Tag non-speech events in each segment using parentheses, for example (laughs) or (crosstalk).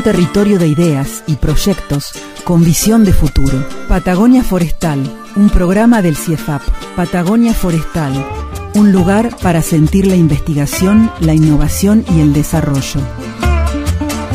Un territorio de ideas y proyectos con visión de futuro. Patagonia Forestal, un programa del CIEFAP. Patagonia Forestal, un lugar para sentir la investigación, la innovación y el desarrollo.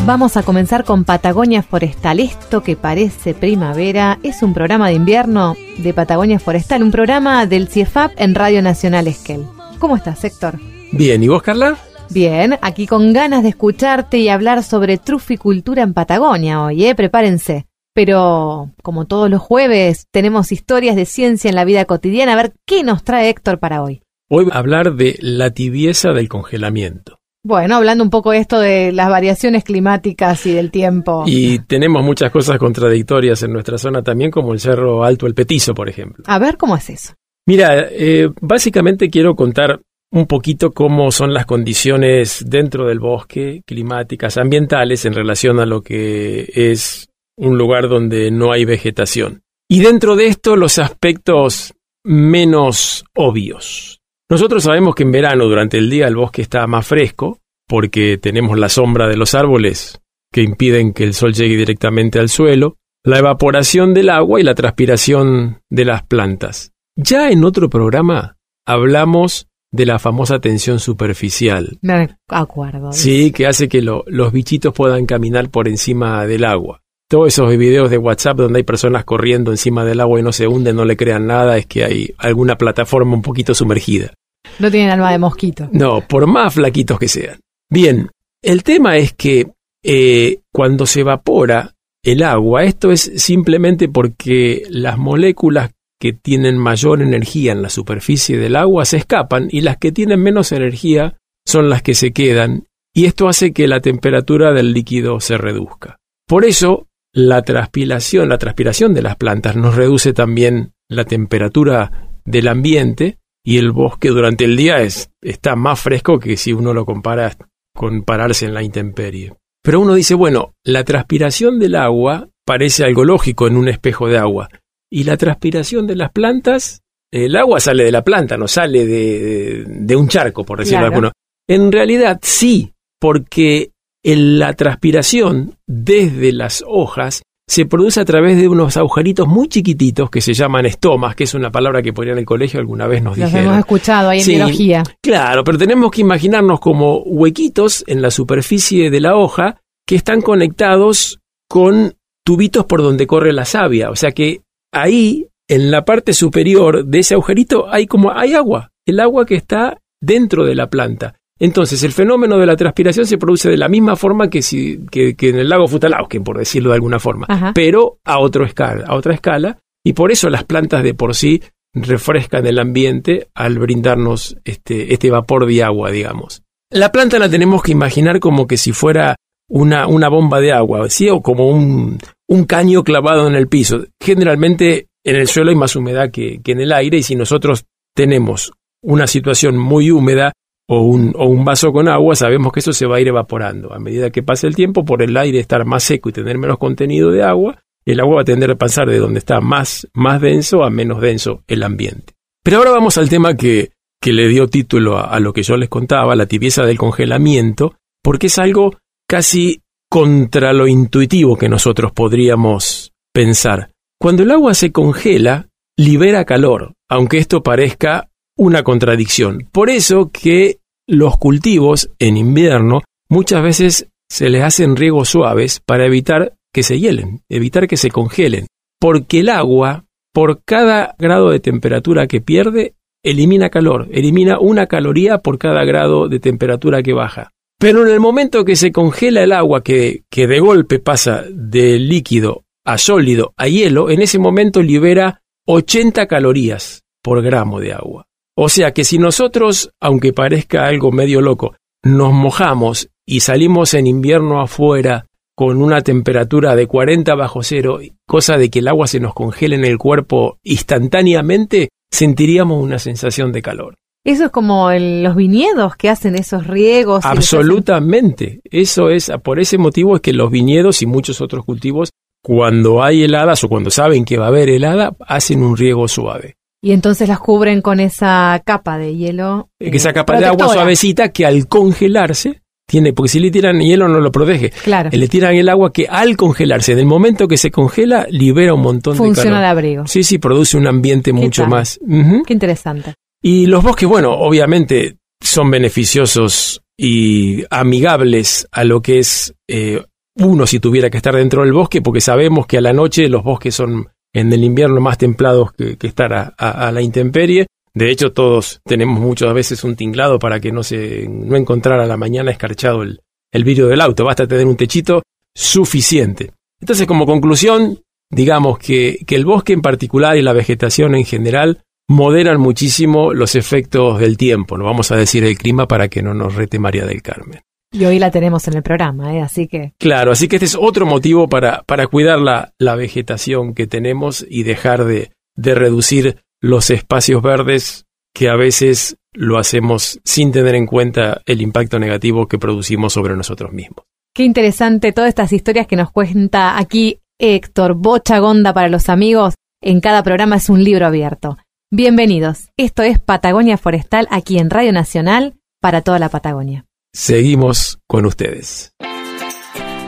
Vamos a comenzar con Patagonia Forestal. Esto que parece primavera es un programa de invierno de Patagonia Forestal, un programa del CIEFAP en Radio Nacional Esquel. ¿Cómo estás, Héctor? Bien, ¿y vos, Carla? Bien, aquí con ganas de escucharte y hablar sobre truficultura en Patagonia hoy, ¿eh? Prepárense. Pero, como todos los jueves, tenemos historias de ciencia en la vida cotidiana. A ver, ¿qué nos trae Héctor para hoy? Hoy a hablar de la tibieza del congelamiento. Bueno, hablando un poco de esto de las variaciones climáticas y del tiempo. Y tenemos muchas cosas contradictorias en nuestra zona también, como el Cerro Alto El Petizo, por ejemplo. A ver, ¿cómo es eso? Mira, eh, básicamente quiero contar un poquito cómo son las condiciones dentro del bosque, climáticas, ambientales, en relación a lo que es un lugar donde no hay vegetación. Y dentro de esto los aspectos menos obvios. Nosotros sabemos que en verano durante el día el bosque está más fresco porque tenemos la sombra de los árboles que impiden que el sol llegue directamente al suelo, la evaporación del agua y la transpiración de las plantas. Ya en otro programa hablamos de la famosa tensión superficial. Me acuerdo. Sí, que hace que lo- los bichitos puedan caminar por encima del agua. Todos esos videos de WhatsApp donde hay personas corriendo encima del agua y no se hunden, no le crean nada, es que hay alguna plataforma un poquito sumergida. No tienen alma de mosquito. No, por más flaquitos que sean. Bien, el tema es que eh, cuando se evapora el agua, esto es simplemente porque las moléculas que tienen mayor energía en la superficie del agua se escapan y las que tienen menos energía son las que se quedan y esto hace que la temperatura del líquido se reduzca. Por eso, la transpiración, la transpiración de las plantas nos reduce también la temperatura del ambiente y el bosque durante el día es, está más fresco que si uno lo compara con pararse en la intemperie. Pero uno dice, bueno, la transpiración del agua parece algo lógico en un espejo de agua. Y la transpiración de las plantas, el agua sale de la planta, no sale de, de un charco, por decirlo Claro. alguno. En realidad sí, porque el- la transpiración desde las hojas se produce a través de unos agujeritos muy chiquititos que se llaman estomas, que es una palabra que ahí en el colegio alguna vez nos Los dijeron. hemos escuchado ahí en Sí. biología. Claro, pero tenemos que imaginarnos como huequitos en la superficie de la hoja que están conectados con tubitos por donde corre la savia. O sea que ahí, en la parte superior de ese agujerito, hay como hay agua, el agua que está dentro de la planta. Entonces, el fenómeno de la transpiración se produce de la misma forma que, si, que, que en el lago Futalausken, por decirlo de alguna forma, Ajá. pero a, otro escala, a otra escala, y por eso las plantas de por sí refrescan el ambiente al brindarnos este, este vapor de agua, digamos. La planta la tenemos que imaginar como que si fuera una, una bomba de agua, ¿sí? o como un, un caño clavado en el piso. Generalmente en el suelo hay más humedad que, que en el aire y si nosotros tenemos una situación muy húmeda o un, o un vaso con agua, sabemos que eso se va a ir evaporando. A medida que pase el tiempo, por el aire estar más seco y tener menos contenido de agua, el agua va a tender a pasar de donde está más, más denso a menos denso el ambiente. Pero ahora vamos al tema que, que le dio título a, a lo que yo les contaba, la tibieza del congelamiento, porque es algo casi contra lo intuitivo que nosotros podríamos pensar. Cuando el agua se congela, libera calor, aunque esto parezca una contradicción. Por eso que los cultivos en invierno muchas veces se les hacen riegos suaves para evitar que se hielen, evitar que se congelen, porque el agua, por cada grado de temperatura que pierde, elimina calor, elimina una caloría por cada grado de temperatura que baja. Pero en el momento que se congela el agua, que, de golpe pasa de líquido a sólido a hielo, en ese momento libera 80 calorías por gramo de agua. O sea que si nosotros, aunque parezca algo medio loco, nos mojamos y salimos en invierno afuera con una temperatura de 40 bajo cero, cosa de que el agua se nos congele en el cuerpo instantáneamente, sentiríamos una sensación de calor. Eso es como el- los viñedos que hacen esos riegos. Absolutamente. Eso es, por ese motivo es que los viñedos y muchos otros cultivos, cuando hay heladas o cuando saben que va a haber helada, hacen un riego suave. Y entonces las cubren con esa capa de hielo. eh, Esa capa de agua protectora. suavecita que al congelarse tiene, porque si le tiran hielo no lo protege. Claro, Le tiran el agua que al congelarse, en el momento que se congela, libera un montón de funciona el calor. abrigo. Sí, sí, produce un ambiente mucho tal? más. Ujú. Qué interesante. Y los bosques, bueno, obviamente son beneficiosos y amigables a lo que es eh, uno si tuviera que estar dentro del bosque, porque sabemos que a la noche los bosques son en el invierno más templados que, que estar a, la intemperie. De hecho, todos tenemos muchas veces un tinglado para que no se no encontrar a la mañana escarchado el, el vidrio del auto. Basta tener un techito suficiente. Entonces, como conclusión, digamos que, que el bosque en particular y la vegetación en general moderan muchísimo los efectos del tiempo, no vamos a decir el clima para que no nos rete María del Carmen. Y hoy la tenemos en el programa, ¿eh? así que Claro, así que este es otro motivo para, para cuidar la, la vegetación que tenemos y dejar de, de reducir los espacios verdes que a veces lo hacemos sin tener en cuenta el impacto negativo que producimos sobre nosotros mismos. qué interesante todas estas historias que nos cuenta aquí Héctor Bocha Gonda para los amigos. En cada programa es un libro abierto. Bienvenidos. Esto es Patagonia Forestal aquí en Radio Nacional para toda la Patagonia. Seguimos con ustedes.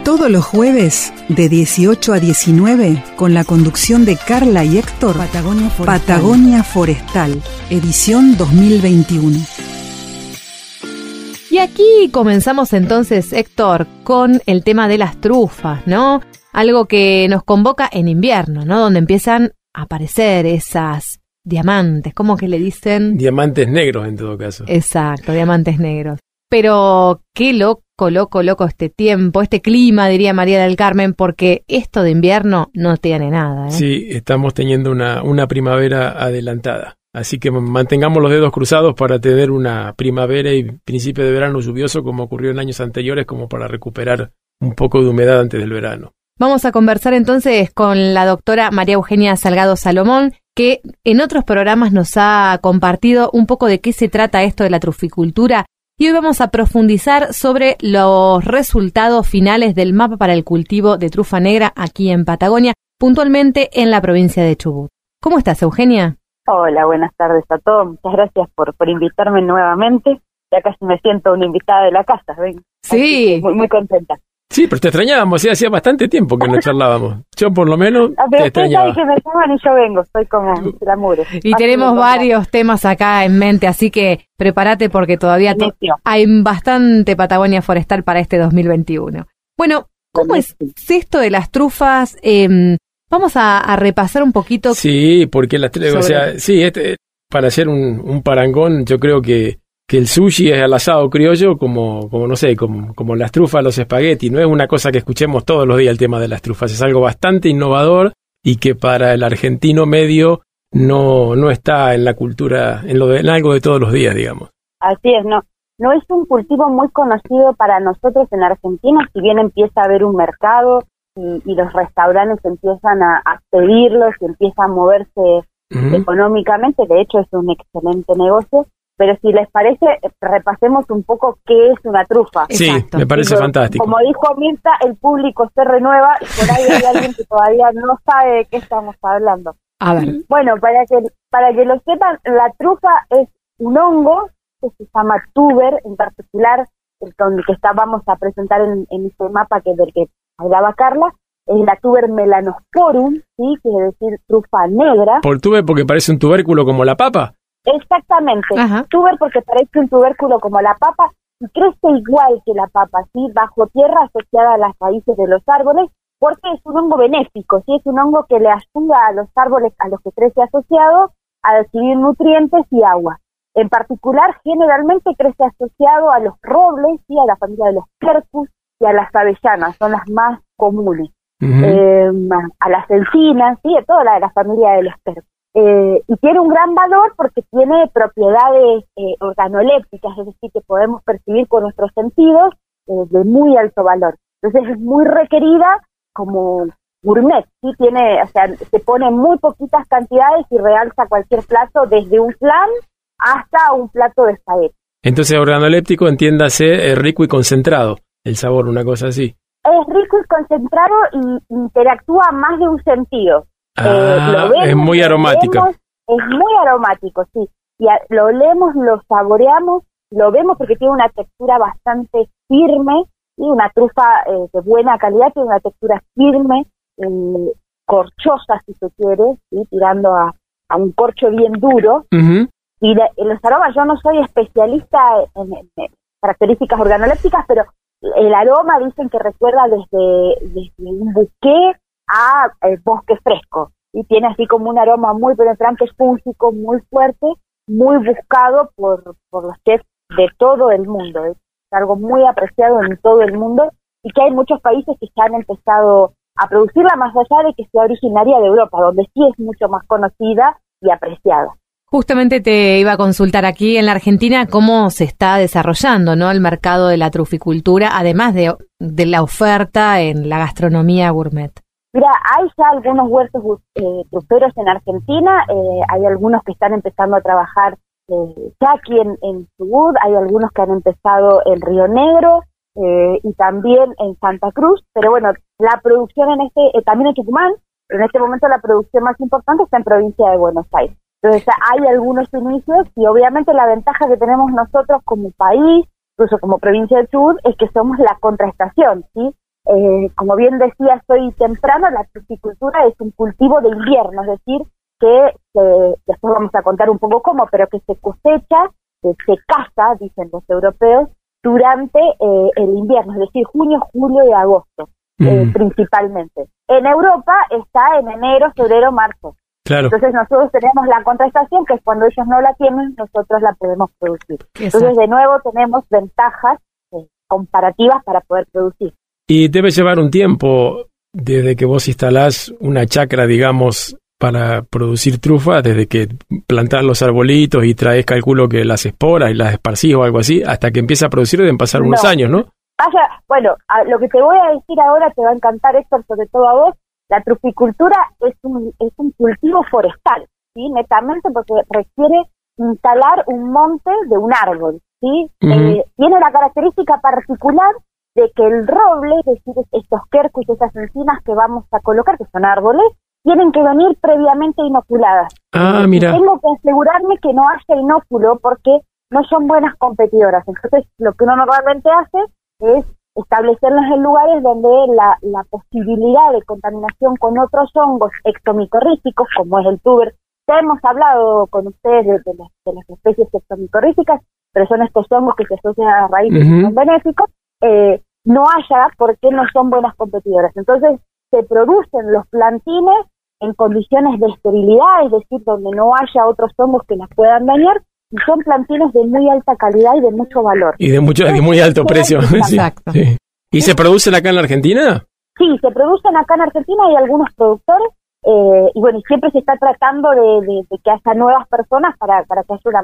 Todos los jueves, de 18 a 19, con la conducción de Carla y Héctor, Patagonia Forestal. Patagonia Forestal, edición 2021. Y aquí comenzamos entonces, Héctor, con el tema de las trufas, ¿no? Algo que nos convoca en invierno, ¿no? Donde empiezan a aparecer esas diamantes, ¿cómo que le dicen? Diamantes negros en todo caso. Exacto, diamantes negros. Pero qué loco, loco, loco este tiempo, este clima, diría María del Carmen, porque esto de invierno no tiene nada, ¿eh? Sí, estamos teniendo una, una primavera adelantada. Así que mantengamos los dedos cruzados para tener una primavera y principio de verano lluvioso como ocurrió en años anteriores, como para recuperar un poco de humedad antes del verano. Vamos a conversar entonces con la doctora María Eugenia Salgado Salomón, que en otros programas nos ha compartido un poco de qué se trata esto de la truficultura. Y hoy vamos a profundizar sobre los resultados finales del mapa para el cultivo de trufa negra aquí en Patagonia, puntualmente en la provincia de Chubut. ¿Cómo estás, Eugenia? Hola, buenas tardes a todos. Muchas gracias por, por invitarme nuevamente. Ya casi me siento una invitada de la casa, ven. Sí. Muy, muy contenta. Sí, pero te extrañábamos, sí, hacía bastante tiempo que no (laughs) charlábamos. Yo por lo menos Ah, te pero saben extrañaba. que me llaman y yo vengo, soy como la mure. Y tenemos varios temas acá en mente, así que prepárate porque todavía hay bastante Patagonia Forestal para este 2021. Bueno, ¿cómo es esto de las trufas? Em, vamos a, a repasar un poquito. Sí, porque las tres, o sea, sí, este, para hacer un, un parangón, yo creo que, que el sushi es al asado criollo como, como no sé, como, como las trufas, los espaguetis. No es una cosa que escuchemos todos los días el tema de las trufas, es algo bastante innovador y que para el argentino medio no, no está en la cultura, en, lo de, en algo de todos los días, digamos. Así es, no. No es un cultivo muy conocido para nosotros en Argentina, si bien empieza a haber un mercado y, y los restaurantes empiezan a, a pedirlos y empieza a moverse económicamente, de hecho es un excelente negocio, pero si les parece, repasemos un poco qué es una trufa. Sí, Exacto. me parece fantástico. Como dijo Mirta, el público se renueva y por ahí hay alguien que todavía no sabe de qué estamos hablando. A ver, Bueno, para que, para que lo sepan, la trufa es un hongo que se llama tuber, en particular, el con el que está, vamos a presentar en, en este mapa que del que hablaba Carla, es la tuber melanosporum, ¿sí? quiere decir trufa negra. Por tuve porque parece un tubérculo como la papa. Exactamente, Ajá. tuber porque parece un tubérculo como la papa y crece igual que la papa, ¿sí? bajo tierra asociada a las raíces de los árboles, porque es un hongo benéfico, ¿sí? es un hongo que le ayuda a los árboles a los que crece asociado a recibir nutrientes y agua. En particular, generalmente crece asociado a los robles, ¿sí? a la familia de los quercus y a las avellanas, son las más comunes. Eh, a las encinas, sí, a toda la, la familia de los quercus. Eh, y tiene un gran valor porque tiene propiedades eh, organolépticas, es decir, que podemos percibir con nuestros sentidos eh, de muy alto valor. Entonces es muy requerida como gourmet, ¿sí? Tiene, o sea, se pone muy poquitas cantidades y realza cualquier plato desde un flan hasta un plato de espagueti. Entonces, organoléptico, entiéndase, eh, rico y concentrado, el sabor, una cosa así. Es rico y concentrado y interactúa más de un sentido. Eh, Ah, vemos, es muy aromático. es muy aromático, sí. Y a- lo olemos, lo saboreamos, lo vemos porque tiene una textura bastante firme y una trufa eh, de buena calidad, tiene una textura firme, eh, corchosa si se quiere, ¿sí? tirando a, a un corcho bien duro. Y de- los aromas, yo no soy especialista en, en- en características organolépticas, pero el aroma dicen que recuerda desde, desde un buque a eh, bosque fresco. Y tiene así como un aroma muy penetrante, fúngico, muy fuerte, muy buscado por, por los chefs de todo el mundo. Es algo muy apreciado en todo el mundo y que hay muchos países que ya han empezado a producirla más allá de que sea originaria de Europa, donde sí es mucho más conocida y apreciada. Justamente te iba a consultar aquí en la Argentina cómo se está desarrollando ¿no? el mercado de la truficultura, además de, de la oferta en la gastronomía gourmet. Mira, hay ya algunos huertos eh, en Argentina, eh, hay algunos que están empezando a trabajar eh, ya aquí en, en Chubut, hay algunos que han empezado en Río Negro eh, y también en Santa Cruz, pero bueno, la producción en este, eh, también en Tucumán, pero en este momento la producción más importante está en provincia de Buenos Aires. Entonces hay algunos inicios y obviamente la ventaja que tenemos nosotros como país, incluso como provincia de Chubut, es que somos la contraestación, ¿sí? Eh, como bien decía, soy temprano, la truficultura es un cultivo de invierno, es decir, que se- después vamos a contar un poco cómo, pero que se cosecha, que se caza, dicen los europeos, durante eh, el invierno, es decir, junio, julio y agosto, eh, principalmente. En Europa está en enero, febrero, marzo. claro. Entonces nosotros tenemos la contraestación, que es cuando ellos no la tienen, nosotros la podemos producir. Entonces, de nuevo, tenemos ventajas eh, comparativas para poder producir. Y debe llevar un tiempo desde que vos instalás una chacra, digamos, para producir trufa, desde que plantás los arbolitos y traes, calculo que las esporas y las esparcís o algo así, hasta que empieza a producir deben pasar unos No. años, ¿no? Vaya, bueno, a- lo que te voy a decir ahora te va a encantar, Héctor, sobre todo a vos. La truficultura es un, es un cultivo forestal, ¿sí? Netamente porque requiere instalar un monte de un árbol, ¿sí? Eh, tiene la característica particular de que el roble, es decir, estos quercus, esas encinas que vamos a colocar, que son árboles, tienen que venir previamente inoculadas. Ah, Y mira. Tengo que asegurarme que no haya inóculo porque no son buenas competidoras. Entonces, lo que uno normalmente hace es establecerlos en lugares donde la, la posibilidad de contaminación con otros hongos ectomicorríficos, como es el tuber, ya hemos hablado con ustedes de, de las, de las especies ectomicorríficas, pero son estos hongos que se asocian a las raíces Ujú. son benéficos, eh, no haya porque no son buenas competidoras. Entonces, se producen los plantines en condiciones de esterilidad, es decir, donde no haya otros hongos que las puedan dañar, y son plantines de muy alta calidad y de mucho valor. Y de mucho, de muy alto precio. (laughs) Sí, Exacto. sí. ¿Y se producen acá en la Argentina? Sí, se producen acá en Argentina, hay algunos productores, eh, y bueno, y siempre se está tratando de, de- de que haya nuevas personas para, para que haya una,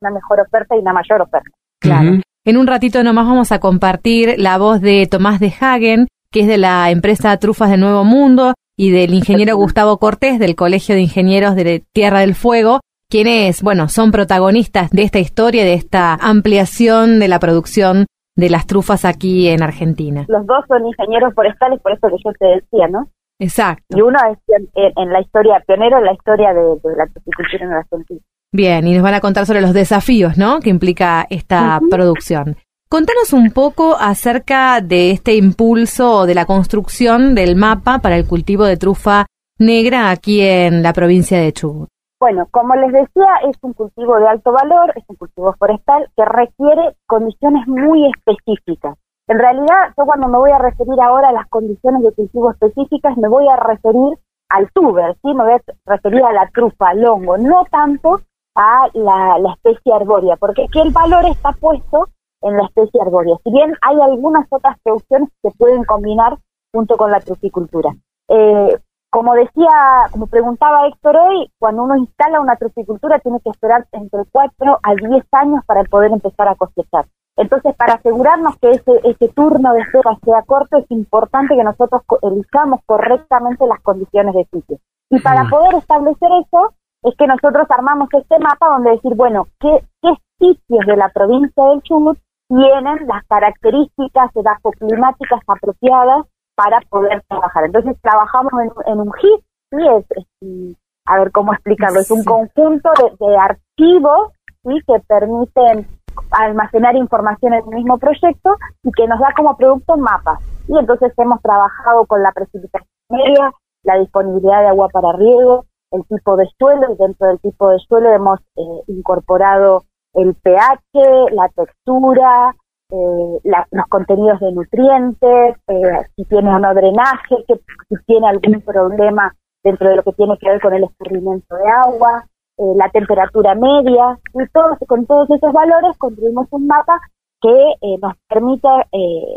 una mejor oferta y una mayor oferta. Claro. En un ratito nomás vamos a compartir la voz de Tomás de Hagen, que es de la empresa Trufas de Nuevo Mundo, y del ingeniero (laughs) Gustavo Cortés del Colegio de Ingenieros de Tierra del Fuego, quienes, bueno, son protagonistas de esta historia, de esta ampliación de la producción de las trufas aquí en Argentina. Los dos son ingenieros forestales, por eso que yo te decía, ¿no? Exacto. Y uno es en, en la historia, pionero en la historia de, de la apicultura en Argentina. Bien, y nos van a contar sobre los desafíos, ¿no? Que implica esta producción. Contanos un poco acerca de este impulso o de la construcción del mapa para el cultivo de trufa negra aquí en la provincia de Chubut. Bueno, como les decía, es un cultivo de alto valor, es un cultivo forestal que requiere condiciones muy específicas. En realidad, yo cuando me voy a referir ahora a las condiciones de cultivo específicas, me voy a referir al tuber, ¿sí? Me voy a referir a la trufa, al hongo, no tanto a la, la especie arbórea, porque aquí el valor está puesto en la especie arbórea. Si bien hay algunas otras producciones que se pueden combinar junto con la truficultura. Eh, como decía, como preguntaba Héctor hoy, cuando uno instala una truficultura tiene que esperar entre 4 a 10 años para poder empezar a cosechar. Entonces, para asegurarnos que ese, ese turno de espera sea corto, es importante que nosotros elijamos correctamente las condiciones de sitio. Y para poder establecer eso, es que nosotros armamos este mapa donde decir, bueno, ¿qué, qué sitios de la provincia del Chubut tienen las características edafoclimáticas apropiadas para poder trabajar. Entonces trabajamos en, en un HIT, ¿sí? es, es, a ver cómo explicarlo, es un Sí. conjunto de, de archivos ¿sí? que permiten almacenar información en el mismo proyecto y que nos da como producto mapas. Y entonces hemos trabajado con la precipitación media, la disponibilidad de agua para riego, el tipo de suelo y dentro del tipo de suelo hemos eh, incorporado el pH, la textura, eh, los contenidos de nutrientes, eh, si tiene o no drenaje, que, si tiene algún problema dentro de lo que tiene que ver con el escurrimiento de agua, eh, la temperatura media, y con todos esos valores construimos un mapa que eh, nos permite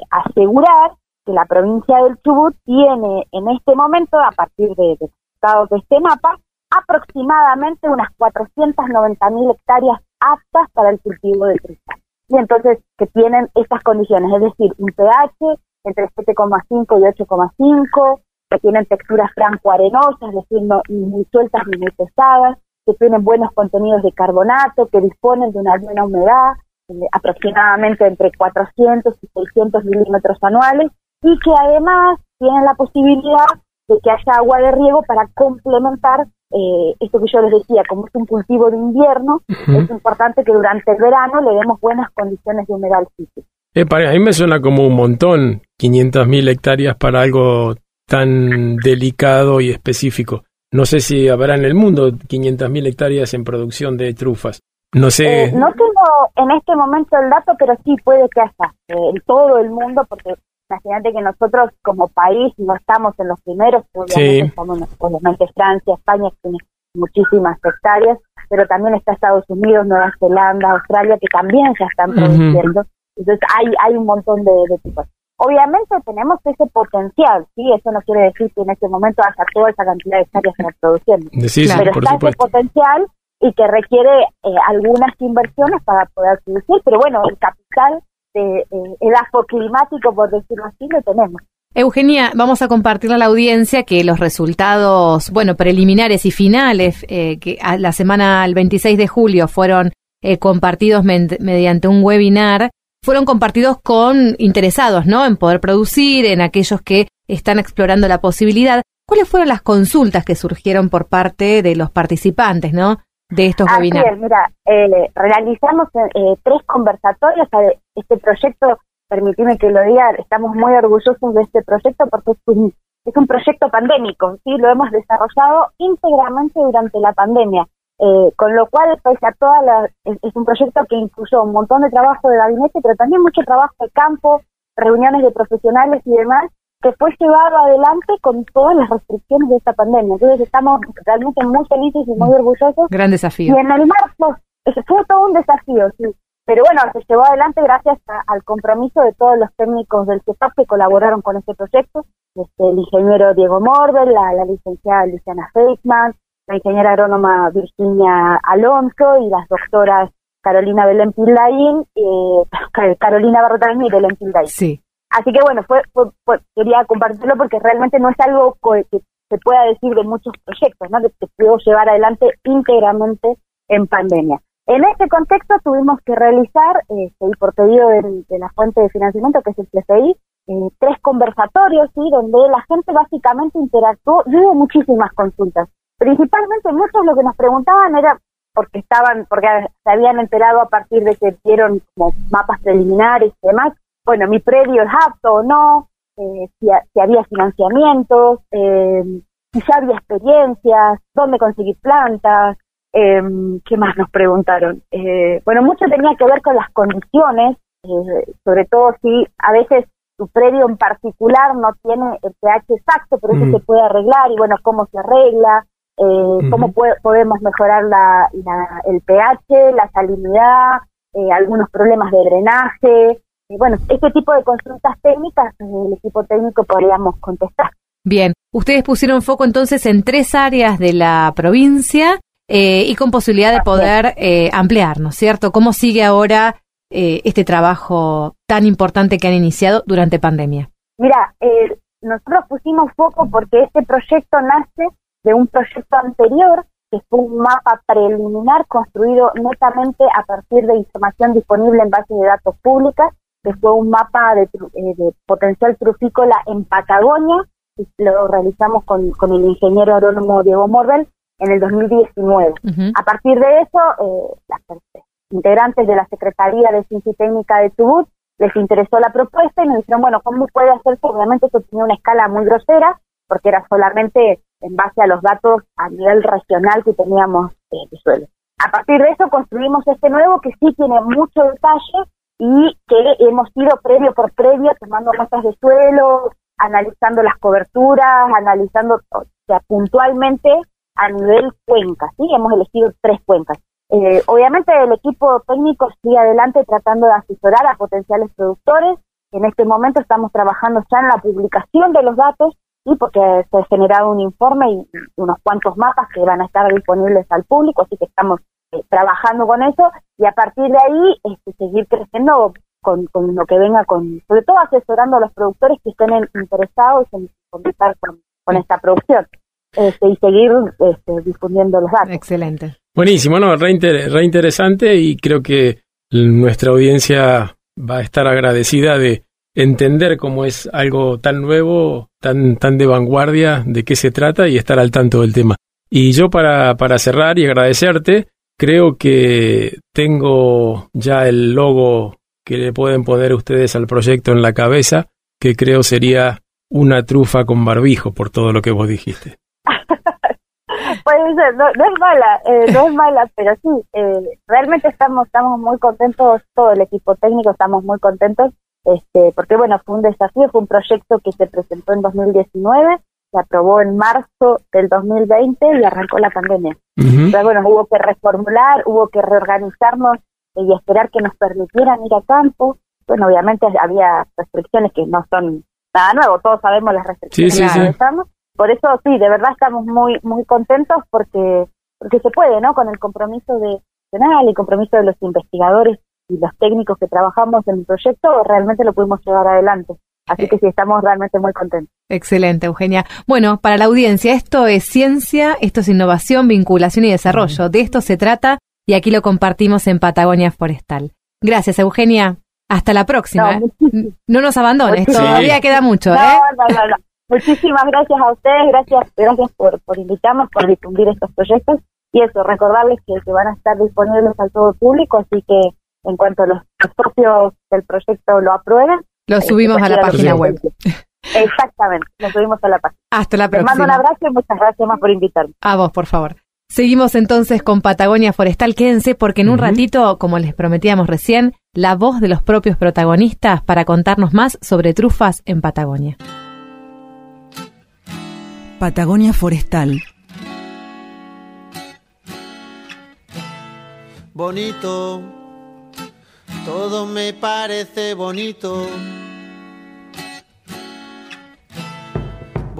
asegurar que la provincia del Chubut tiene en este momento, a partir de resultados de este mapa, aproximadamente unas 490.000 hectáreas aptas para el cultivo del cristal. Y entonces que tienen estas condiciones, es decir, un pH entre 7,5 y 8,5, que tienen texturas franco-arenosas, es decir, no, ni muy sueltas ni muy pesadas, que tienen buenos contenidos de carbonato, que disponen de una buena humedad, eh, aproximadamente entre 400 y 600 milímetros anuales, y que además tienen la posibilidad de que haya agua de riego para complementar eh, esto que yo les decía, como es un cultivo de invierno, es importante que durante el verano le demos buenas condiciones de humedad al sitio. Eh, para- a mí me suena como un montón, 500.000 hectáreas para algo tan delicado y específico. No sé si habrá en el mundo 500.000 hectáreas en producción de trufas. No sé. Eh, no tengo en este momento el dato, pero sí puede que haya eh, en todo el mundo, porque imagínate que nosotros como país no estamos en los primeros, obviamente Sí. estamos obviamente Francia, España, que tiene muchísimas hectáreas, pero también está Estados Unidos, Nueva Zelanda, Australia, que también ya están produciendo. Entonces hay, hay un montón de, de tipos. Obviamente tenemos ese potencial, ¿sí? Eso no quiere decir que en este momento haya toda esa cantidad de hectáreas para produciendo Sí, sí, Claro. pero está ese potencial y que requiere eh, algunas inversiones para poder producir, pero bueno, el capital de eh, edafo climático, por decirlo así, lo tenemos. Eugenia, vamos a compartirle a la audiencia que los resultados, bueno, preliminares y finales eh, que a la semana el 26 de julio fueron eh, compartidos mediante un webinar, fueron compartidos con interesados, ¿no? En poder producir, en aquellos que están explorando la posibilidad. ¿Cuáles fueron las consultas que surgieron por parte de los participantes, ¿no? De estos Así webinars. es, mira, eh, realizamos eh, tres conversatorios. a- Este proyecto, permitime que lo diga, estamos muy orgullosos de este proyecto porque es un, es un proyecto pandémico, ¿sí? Lo hemos desarrollado íntegramente durante la pandemia. Eh, con lo cual, pese a toda la, es, es un proyecto que incluyó un montón de trabajo de gabinete, pero también mucho trabajo de campo, reuniones de profesionales y demás, que fue llevado adelante con todas las restricciones de esta pandemia. Entonces estamos realmente muy felices y muy orgullosos Gran desafío. y en el marzo, ese fue todo un desafío, sí. Pero bueno, se llevó adelante gracias a- al compromiso de todos los técnicos del CEPAP que colaboraron con este proyecto, este, el ingeniero Diego Morbel, la, la licenciada Luciana Feitman, la ingeniera agrónoma Virginia Alonso y las doctoras Carolina Belén Pildaín, eh, Car- (laughs) Carolina Barrotaín y Belén Pildaín. Sí. Así que bueno, fue, fue- fue- quería compartirlo porque realmente no es algo que se pueda decir de muchos proyectos, ¿no? que se pudo llevar adelante íntegramente en pandemia. En este contexto tuvimos que realizar, y por pedido de, la fuente de financiamiento, que es el CFI, eh, tres conversatorios, ¿sí? donde la gente básicamente interactuó y hubo muchísimas consultas. Principalmente muchos lo que nos preguntaban era porque estaban, porque se habían enterado a partir de que vieron como mapas preliminares y demás, bueno, mi predio es apto o no, eh, si, ha- si había financiamientos, eh, si ya había experiencias, dónde conseguir plantas, eh, ¿qué más nos preguntaron? Eh, bueno, mucho tenía que ver con las condiciones, sobre todo si a veces tu predio en particular no tiene el pH exacto, pero eso Mm. se puede arreglar y bueno, cómo se arregla, eh, cómo puede- podemos mejorar la, la- el pH, la salinidad, eh, algunos problemas de drenaje. Y bueno, este tipo de consultas técnicas, el equipo técnico podríamos contestar. Bien, ustedes pusieron foco entonces en tres áreas de la provincia eh, y con posibilidad de poder eh, ampliar, ¿no es cierto? ¿Cómo sigue ahora eh, este trabajo tan importante que han iniciado durante pandemia? Mira, eh, nosotros pusimos foco porque este proyecto nace de un proyecto anterior que fue un mapa preliminar construido netamente a partir de información disponible en bases de datos públicas, que fue un mapa de, eh, potencial trufícola en Patagonia, y lo realizamos con, con el ingeniero agrónomo Diego Morbel en el 2019. A partir de eso, eh, las integrantes de la Secretaría de Ciencia y Técnica de Chubut les interesó la propuesta y nos dijeron, bueno, ¿cómo puede hacerse? Obviamente eso tenía una escala muy grosera, porque era solamente en base a los datos a nivel regional que teníamos eh, de suelo. A partir de eso construimos este nuevo que sí tiene mucho detalle y que hemos ido previo por previo tomando muestras de suelo, analizando las coberturas, analizando o sea, puntualmente a nivel cuenca, ¿sí? Hemos elegido tres cuencas. Eh, obviamente el equipo técnico sigue adelante tratando de asesorar a potenciales productores. En este momento estamos trabajando ya en la publicación de los datos y porque se ha generado un informe y unos cuantos mapas que van a estar disponibles al público, así que estamos trabajando con eso y a partir de ahí este, seguir creciendo con, con, lo que venga, con sobre todo asesorando a los productores que estén interesados en comenzar con, con esta producción este, y seguir este, difundiendo los datos. Excelente. Buenísimo, no, re, re interesante y creo que nuestra audiencia va a estar agradecida de entender cómo es algo tan nuevo, tan, tan de vanguardia, de qué se trata y estar al tanto del tema. Y yo para, para cerrar y agradecerte, creo que tengo ya el logo que le pueden poner ustedes al proyecto en la cabeza, que creo sería una trufa con barbijo por todo lo que vos dijiste. (laughs) pues no, no es mala, eh, no es mala, pero sí, eh, realmente estamos, estamos muy contentos, todo el equipo técnico estamos muy contentos, este, porque bueno, fue un desafío, fue un proyecto que se presentó en 2019, se aprobó en marzo del 2020 y arrancó la pandemia. Entonces, bueno, hubo que reformular, hubo que reorganizarnos y esperar que nos permitieran ir a campo. Bueno, obviamente había restricciones que no son nada nuevo, todos sabemos las restricciones que estamos. Por eso sí, de verdad estamos muy muy contentos porque porque se puede, ¿no? Con el compromiso de y el compromiso de los investigadores y los técnicos que trabajamos en el proyecto, realmente lo pudimos llevar adelante. Así que sí, estamos realmente muy contentos. Excelente, Eugenia. Bueno, para la audiencia, esto es ciencia, esto es innovación, vinculación y desarrollo. De esto se trata y aquí lo compartimos en Patagonia Forestal. Gracias, Eugenia. Hasta la próxima. No, nos abandones, todavía queda mucho. ¿eh? No, no, no, Muchísimas gracias a ustedes, gracias, gracias por, por invitarnos, por difundir estos proyectos y eso, recordarles que, que van a estar disponibles al todo público, así que en cuanto los, socios del proyecto lo aprueben, lo eh, subimos a la página web. Exactamente, lo subimos a la página. Hasta la próxima. Les mando un abrazo y muchas gracias más por invitarme. A vos, por favor. Seguimos entonces con Patagonia Forestal. Quédense porque en un ratito, como les prometíamos recién, la voz de los propios protagonistas para contarnos más sobre trufas en Patagonia. Patagonia Forestal. Bonito, todo me parece bonito.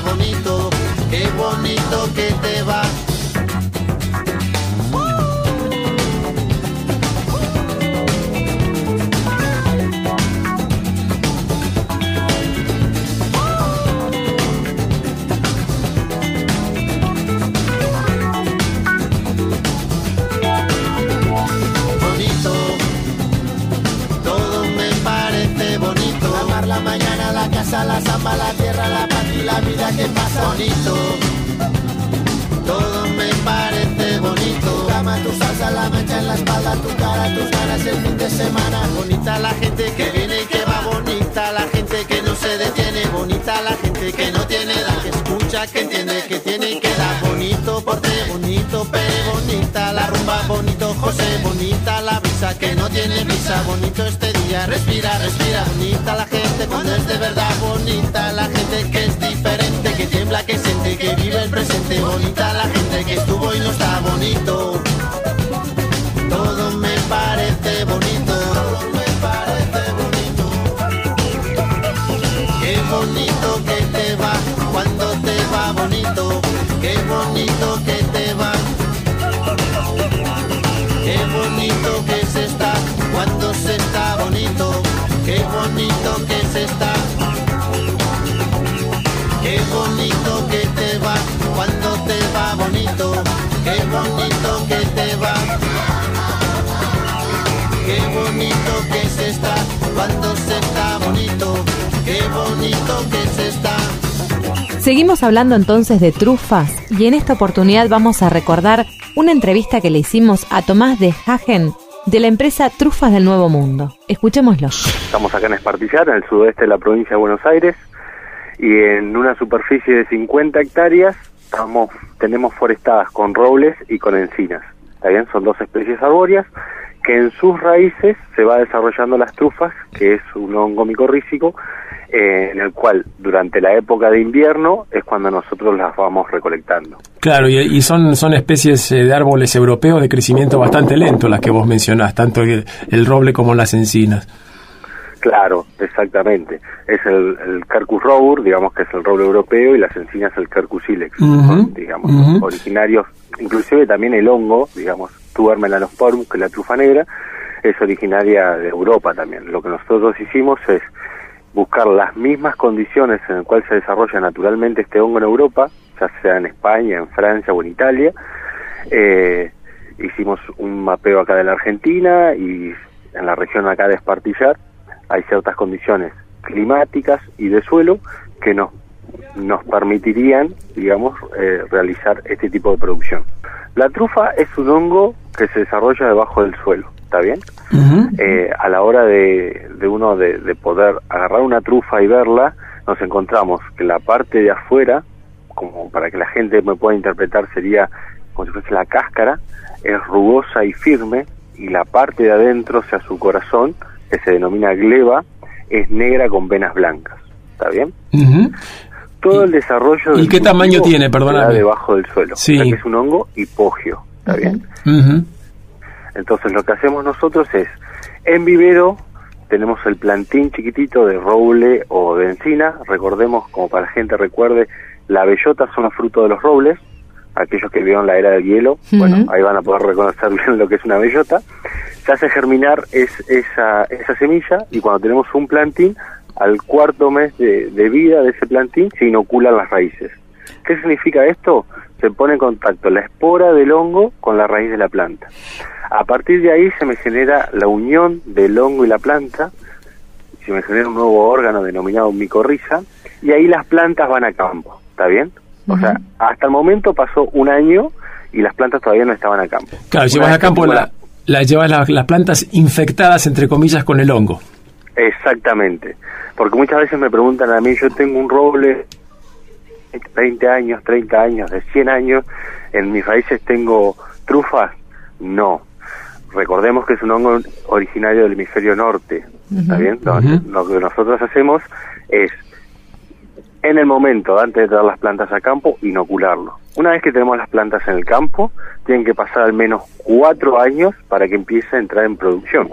bonito, qué bonito que te va. bonito. Todo me parece bonito. Amar la mañana, la casa, la samba, la tierra, la la vida que pasa bonito. Todo me parece bonito. Tu cama, tu salsa, la mancha en la espalda, tu cara, tus ganas el fin de semana. Bonita la gente que viene y que va bonita, la gente que no se detiene, bonita la gente que no tiene edad, que escucha, que entiende, que tiene y que da bonito porte, bonito pere, bonita la rumba, bonito José, bonita la brisa que no tiene brisa, bonito este respira, respira, bonita la gente cuando es de verdad, bonita la gente que es diferente, que tiembla, que siente, que vive el presente, bonita la gente que estuvo y no está bonito. Qué bonito que te va. Qué bonito que se está cuando se está bonito. Qué bonito que se está. Seguimos hablando entonces de trufas y en esta oportunidad vamos a recordar una entrevista que le hicimos a Tomás de Hagen de la empresa Trufas del Nuevo Mundo. Escuchémoslo. Estamos acá en Espartillar, en el sudeste de la provincia de Buenos Aires, y en una superficie de 50 hectáreas tenemos forestadas con robles y con encinas. ¿Está bien? Son dos especies arbóreas que en sus raíces se va desarrollando las trufas, que es un hongo micorrícico, eh, en el cual durante la época de invierno es cuando nosotros las vamos recolectando. Claro, y, y son, son especies eh, de árboles europeos de crecimiento bastante lento las que vos mencionás, tanto el, el roble como las encinas. Claro, exactamente. Es el, el Carcus robur, digamos que es el roble europeo, y las encinas el Carcus ilex, Ujú, son, digamos, originarios, inclusive también el hongo, digamos, Tuber melanosporum, que es la trufa negra, es originaria de Europa también. Lo que nosotros hicimos es buscar las mismas condiciones en las cuales se desarrolla naturalmente este hongo en Europa, ya sea en España, en Francia o en Italia. Eh, hicimos un mapeo acá de la Argentina y en la región acá de Espartillar hay ciertas condiciones climáticas y de suelo que nos, nos permitirían, digamos, eh, realizar este tipo de producción. La trufa es un hongo que se desarrolla debajo del suelo, ¿está bien? Eh, a la hora de, de uno de, de poder agarrar una trufa y verla, nos encontramos que la parte de afuera, como para que la gente me pueda interpretar, sería como si fuese la cáscara, es rugosa y firme, y la parte de adentro, o sea, su corazón, que se denomina gleba, es negra con venas blancas. ¿Está bien? Todo el desarrollo y del qué tamaño tiene? Perdóname. debajo del suelo. Sí. O sea que es un hongo hipogio. ¿Está bien? Entonces lo que hacemos nosotros es, en vivero tenemos el plantín chiquitito de roble o de encina, recordemos, como para la gente recuerde, la bellota son los frutos de los robles, aquellos que vieron la era del hielo, bueno, ahí van a poder reconocer (laughs) bien lo que es una bellota, se hace germinar es, esa, esa semilla y cuando tenemos un plantín, al cuarto mes de, de vida de ese plantín se inoculan las raíces. ¿Qué significa esto? Se pone en contacto la espora del hongo con la raíz de la planta. A partir de ahí se me genera la unión del hongo y la planta, se me genera un nuevo órgano denominado micorriza, y ahí las plantas van a campo, ¿está bien? O sea, hasta el momento pasó un año y las plantas todavía no estaban a campo. Claro, Una llevas a campo la, la- llevas la- las plantas infectadas, entre comillas, con el hongo. Exactamente, porque muchas veces me preguntan a mí, yo tengo un roble de 20 años, 30 años, de 100 años, en mis raíces tengo trufas, no. Recordemos que es un hongo originario del hemisferio norte, ¿está bien? Ujú. Lo que nosotros hacemos es, en el momento, antes de traer las plantas a campo, inocularlo. Una vez que tenemos las plantas en el campo, tienen que pasar al menos cuatro años para que empiece a entrar en producción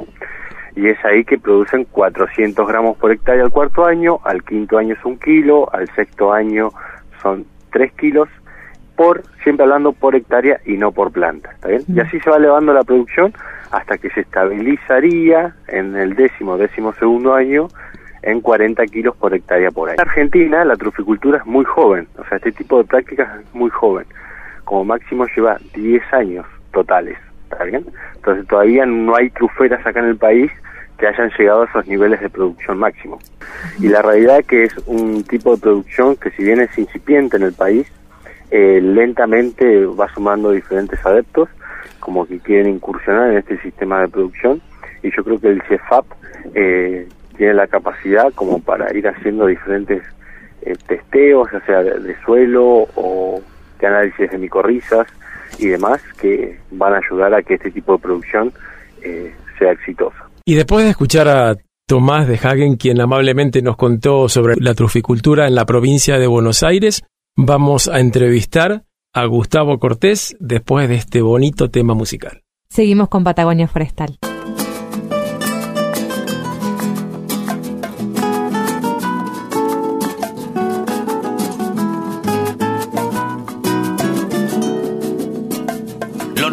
y es ahí que producen 400 gramos por hectárea al cuarto año, al quinto año es un kilo, al sexto año son 3 kilos por, siempre hablando por hectárea y no por planta, ¿está bien? Y así se va elevando la producción hasta que se estabilizaría en el décimo, décimo segundo año en 40 kilos por hectárea por año. En Argentina la truficultura es muy joven, o sea, este tipo de prácticas es muy joven. Como máximo lleva 10 años totales, ¿está bien? Entonces todavía no hay truferas acá en el país que hayan llegado a esos niveles de producción máximo. Y la realidad es que es un tipo de producción que si bien es incipiente en el país, eh, lentamente va sumando diferentes adeptos como que quieren incursionar en este sistema de producción y yo creo que el CEFAP eh, tiene la capacidad como para ir haciendo diferentes eh, testeos, ya sea de, suelo o de análisis de micorrizas y demás, que van a ayudar a que este tipo de producción eh, sea exitosa. Y después de escuchar a Tomás de Hagen, quien amablemente nos contó sobre la truficultura en la provincia de Buenos Aires, vamos a entrevistar a Gustavo Cortés después de este bonito tema musical. Seguimos con Patagonia Forestal.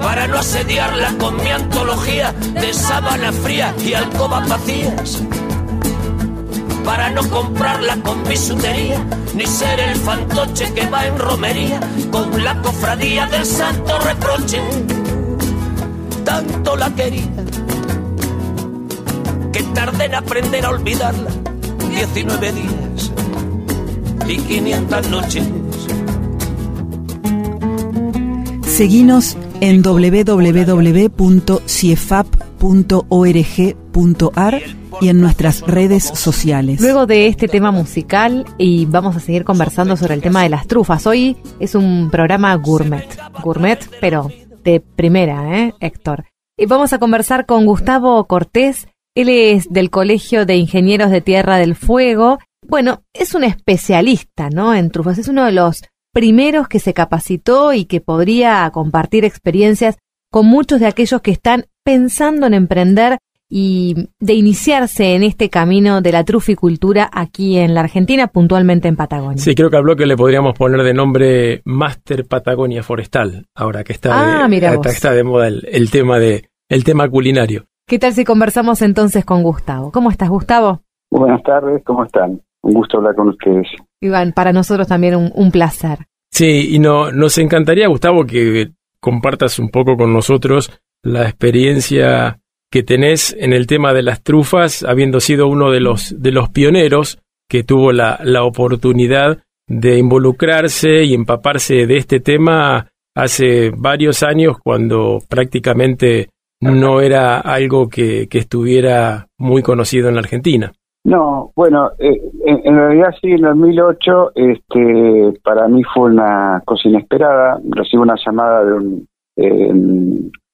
para no asediarla con mi antología de sábana fría y alcobas vacías, para no comprarla con bisutería, ni ser el fantoche que va en romería con la cofradía del santo reproche. Tanto la quería que tardé en aprender a olvidarla. 19 días y 500 noches. Seguinos en www.ciefap.org.ar y en nuestras redes sociales. Luego de este tema musical y vamos a seguir conversando sobre el tema de las trufas. Hoy es un programa gourmet, gourmet pero de primera, ¿eh, Héctor? Y vamos a conversar con Gustavo Cortés, él es del Colegio de Ingenieros de Tierra del Fuego. Bueno, es un especialista, ¿no? En trufas. Es uno de los primeros que se capacitó y que podría compartir experiencias con muchos de aquellos que están pensando en emprender y de iniciarse en este camino de la truficultura aquí en la Argentina, puntualmente en Patagonia. Sí, creo que habló que le podríamos poner de nombre Master Patagonia Forestal, ahora que está, ah, de, está de moda el, el, tema de el tema culinario. ¿Qué tal si conversamos entonces con Gustavo? ¿Cómo estás, Gustavo? Buenas tardes, ¿cómo están? Un gusto hablar con ustedes. Iván, para nosotros también un, placer. Sí, y no, nos encantaría, Gustavo, que compartas un poco con nosotros la experiencia que tenés en el tema de las trufas, habiendo sido uno de los, de los pioneros que tuvo la, la oportunidad de involucrarse y empaparse de este tema hace varios años cuando prácticamente no era algo que, que estuviera muy conocido en la Argentina. No, bueno, eh, en, en realidad sí, en 2008 este, para mí fue una cosa inesperada. Recibo una llamada de un, eh,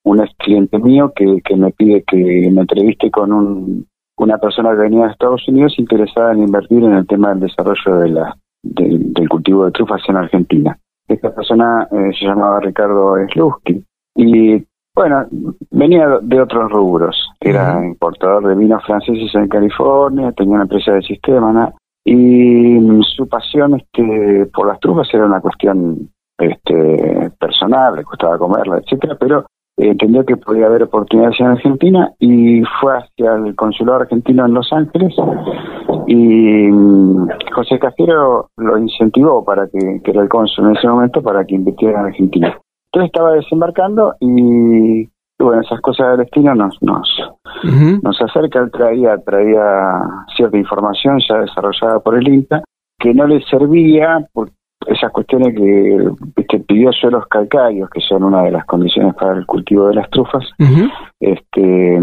un ex cliente mío que, que me pide que me entreviste con un, una persona que venía de Estados Unidos interesada en invertir en el tema del desarrollo de la, de- del cultivo de trufas en Argentina. Esta persona eh, se llamaba Ricardo Sluski y bueno, venía de otros rubros. Era importador de vinos franceses en California, tenía una empresa de sistema ¿no? y mm, su pasión este, por las trufas era una cuestión este, personal, le gustaba comerla, etcétera, pero entendió que podía haber oportunidades en Argentina y fue hacia el consulado argentino en Los Ángeles y mm, José Cafiero lo incentivó para que, que era el cónsul en ese momento para que invirtiera en Argentina. Entonces estaba desembarcando y, bueno, esas cosas del destino nos, nos, nos acerca, él traía, traía cierta información ya desarrollada por el INTA que no le servía por esas cuestiones que viste, pidió suelos calcáreos, que son una de las condiciones para el cultivo de las trufas, este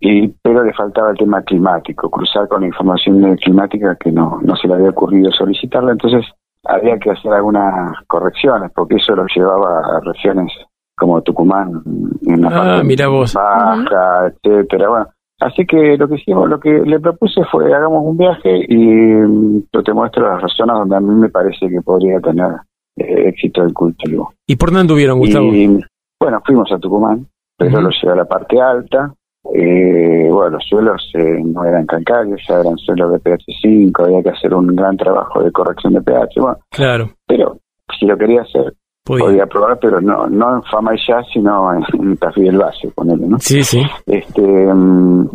y pero le faltaba el tema climático, cruzar con la información climática que no, no se le había ocurrido solicitarla, entonces había que hacer algunas correcciones, porque eso lo llevaba a regiones como Tucumán, en la Ah, parte mira vos. baja, etcétera. Bueno, así que lo que hicimos, lo que le propuse fue hagamos un viaje y yo te muestro las zonas donde a mí me parece que podría tener eh, éxito el cultivo. ¿Y por dónde anduvieron, Gustavo? Y bueno, fuimos a Tucumán, pero Ujú. lo llevé a la parte alta. Eh, bueno, los suelos eh, no eran calcáreos, ya eran suelos de pH 5, había que hacer un gran trabajo de corrección de pH. Bueno, Claro, pero si lo quería hacer, podía. podía probar, pero no no en Fama y ya, sino en, en Tafí del Valle, ponele, ¿no? Sí, sí. Este, mm,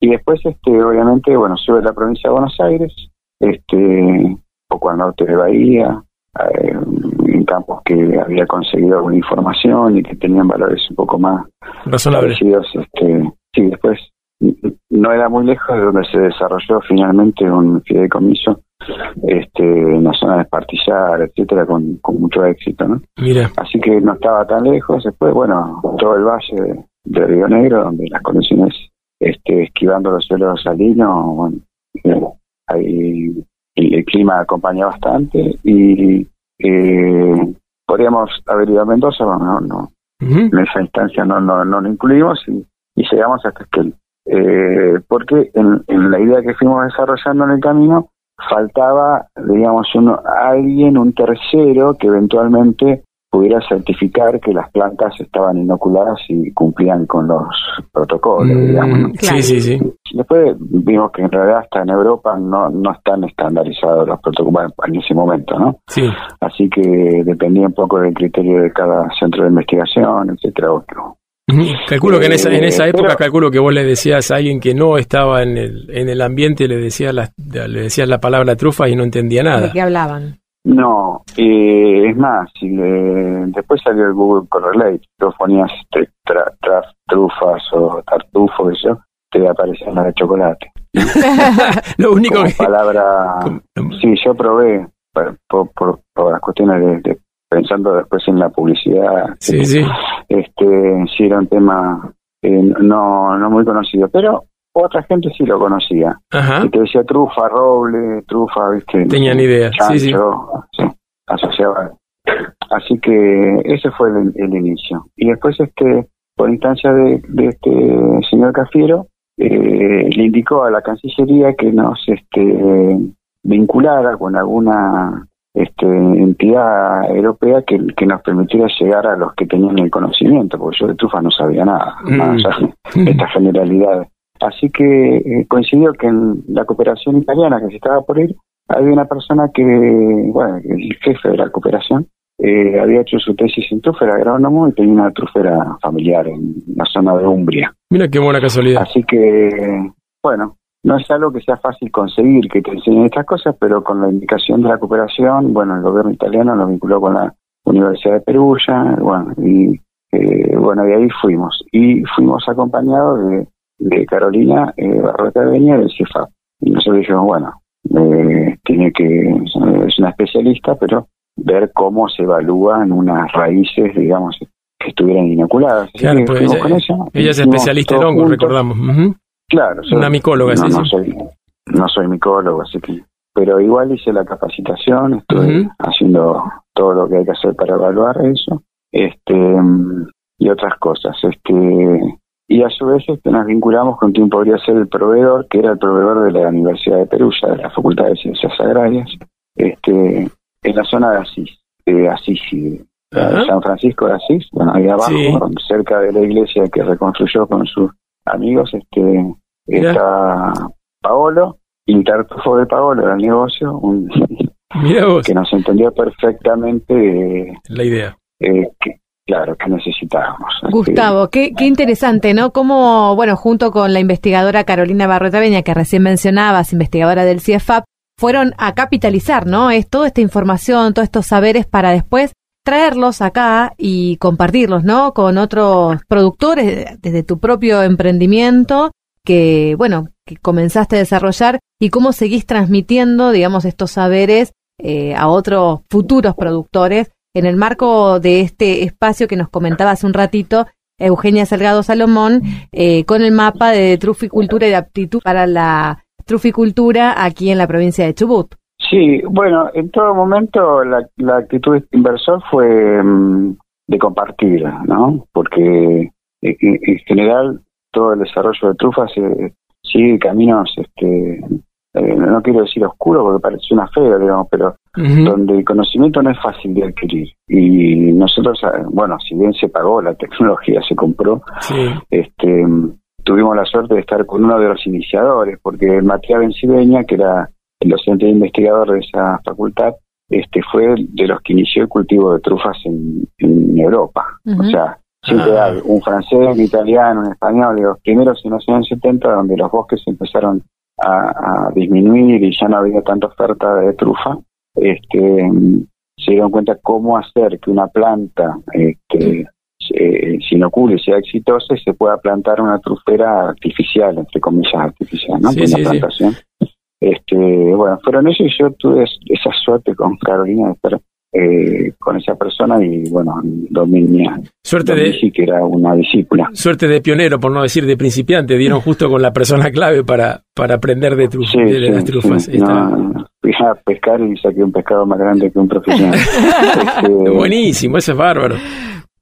y después, este, obviamente, bueno, sube la provincia de Buenos Aires, este, poco al norte de Bahía, eh, en campos que había conseguido alguna información y que tenían valores un poco más Razonable. parecidos. Este, sí, después no era muy lejos de donde se desarrolló finalmente un fideicomiso este, en la zona de Espartillar, etcétera, con, con mucho éxito, ¿no? Mira. Así que no estaba tan lejos. Después, bueno, todo el valle de, de Río Negro, donde las condiciones, este, esquivando los suelos salinos, bueno, eh, ahí el, el clima acompaña bastante y eh, podríamos haber ido a Mendoza, bueno, no, no, en esa instancia no, no, no lo incluimos y, y llegamos hasta Esquel. Eh, porque en, en la idea que fuimos desarrollando en el camino faltaba, digamos, uno, alguien, un tercero que eventualmente pudiera certificar que las plantas estaban inoculadas y cumplían con los protocolos, digamos. ¿no? Mm, Sí, sí, sí. Después vimos que en realidad hasta en Europa no, no están estandarizados los protocolos en ese momento, ¿no? Sí. Así que dependía un poco del criterio de cada centro de investigación, etcétera. Otro. Calculo que en esa, en esa Eh, época, pero- calculo que vos le decías a alguien que no estaba en el, en el ambiente, le decías la, le decías la palabra trufa y no entendía ¿De nada. qué hablaban? No, eh, es más, si le- después salió el Google Correlate, tú ponías tra- tra- trufas o tartufo, eso, te aparecían las de chocolate. (laughs) Lo único Como que... palabra, sí, yo probé por, por, por- por las cuestiones de, de- pensando después en la publicidad, Sí, sí. este, sí era un tema eh, no, no muy conocido, pero otra gente sí lo conocía. Ajá. Y te decía trufa, roble, trufa, viste. Tenían idea, sí. chancho, sí, asociaba. Así que ese fue el, el inicio. Y después, este, por instancia de, de este señor Cafiero, eh, le indicó a la Cancillería que nos este, vinculara con alguna este, entidad europea que, que nos permitiera llegar a los que tenían el conocimiento, porque yo de trufa no sabía nada, Mm. allá de estas generalidades. Así que eh, coincidió que en la cooperación italiana que se estaba por ir, había una persona que, bueno, el jefe de la cooperación, eh, había hecho su tesis en trufa, era agrónomo y tenía una trufera familiar en la zona de Umbria. Mira qué buena casualidad. Así que, bueno, no es algo que sea fácil conseguir que te enseñen estas cosas, pero con la indicación de la cooperación, bueno, el gobierno italiano nos vinculó con la Universidad de Perugia, bueno, y eh, bueno, de ahí fuimos. Y fuimos acompañados de, de Carolina eh, Barrota de Beña del CIFAP. Y nosotros dijimos, bueno, eh, tiene que, es una especialista, pero ver cómo se evalúan unas raíces, digamos, que estuvieran inoculadas. Claro, pues ella, con ella, ella es especialista en hongos, recordamos. Ujú. Claro, Una micóloga, no, sí, no sí. soy, no soy micólogo, así que. Pero igual hice la capacitación, Ujú. haciendo todo lo que hay que hacer para evaluar eso, este y otras cosas. Este y a su vez este, nos vinculamos con quien podría ser el proveedor, que era el proveedor de la Universidad de Perugia, de la Facultad de Ciencias Agrarias, este en la zona de Asís, de Asís y. San Francisco de Asís, bueno, ahí abajo, Sí. cerca de la iglesia que reconstruyó con sus amigos, este Mira. está Paolo, y Tartufo de Paolo era el negocio, un, (laughs) vos, que nos entendió perfectamente eh, la idea. eh, que, claro, que necesitábamos. Gustavo, qué, qué interesante, ¿no? Como, bueno, junto con la investigadora Carolina Barreta Beña, que recién mencionabas, investigadora del CIEFAP, fueron a capitalizar, ¿no? Es toda esta información, todos estos saberes para después traerlos acá y compartirlos, ¿no? Con otros productores desde tu propio emprendimiento que, bueno, que comenzaste a desarrollar y cómo seguís transmitiendo, digamos, estos saberes eh, a otros futuros productores en el marco de este espacio que nos comentaba hace un ratito Eugenia Salgado Salomón, eh, con el mapa de truficultura y de aptitud para la truficultura aquí en la provincia de Chubut. Sí, bueno, en todo momento la, actitud de inversor fue mm, de compartir, ¿no? Porque eh, en general todo el desarrollo de trufas eh, sigue caminos, este, eh, no quiero decir oscuros porque parece una fea, digamos, pero donde el conocimiento no es fácil de adquirir. Y nosotros, ah, bueno, si bien se pagó, la tecnología se compró, Sí. este, tuvimos la suerte de estar con uno de los iniciadores, porque Matías Bencibeña, que era el docente investigador de esa facultad, este fue de los que inició el cultivo de trufas en, en Europa. O sea, siempre Ah. hay un francés, un italiano, un español, y los primeros en los años 70, donde los bosques empezaron a, a disminuir y ya no había tanta oferta de trufa, este, se dieron cuenta cómo hacer que una planta este, se, se inocule y sea exitosa y se pueda plantar una trufera artificial, entre comillas artificial, ¿no? Sí, sí, una sí. plantación. Este, bueno, fueron ellos y yo tuve es- esa suerte con Carolina de estar eh, con esa persona y bueno, domé mi, Suerte domé de, que era una discípula. suerte de pionero, por no decir de principiante, dieron (laughs) justo con la persona clave para, para aprender de, truf- Sí, de, de sí, las trufas. sí, Está no, fui a pescar y saqué un pescado más grande que un profesional. (laughs) Este, Buenísimo, eso es bárbaro.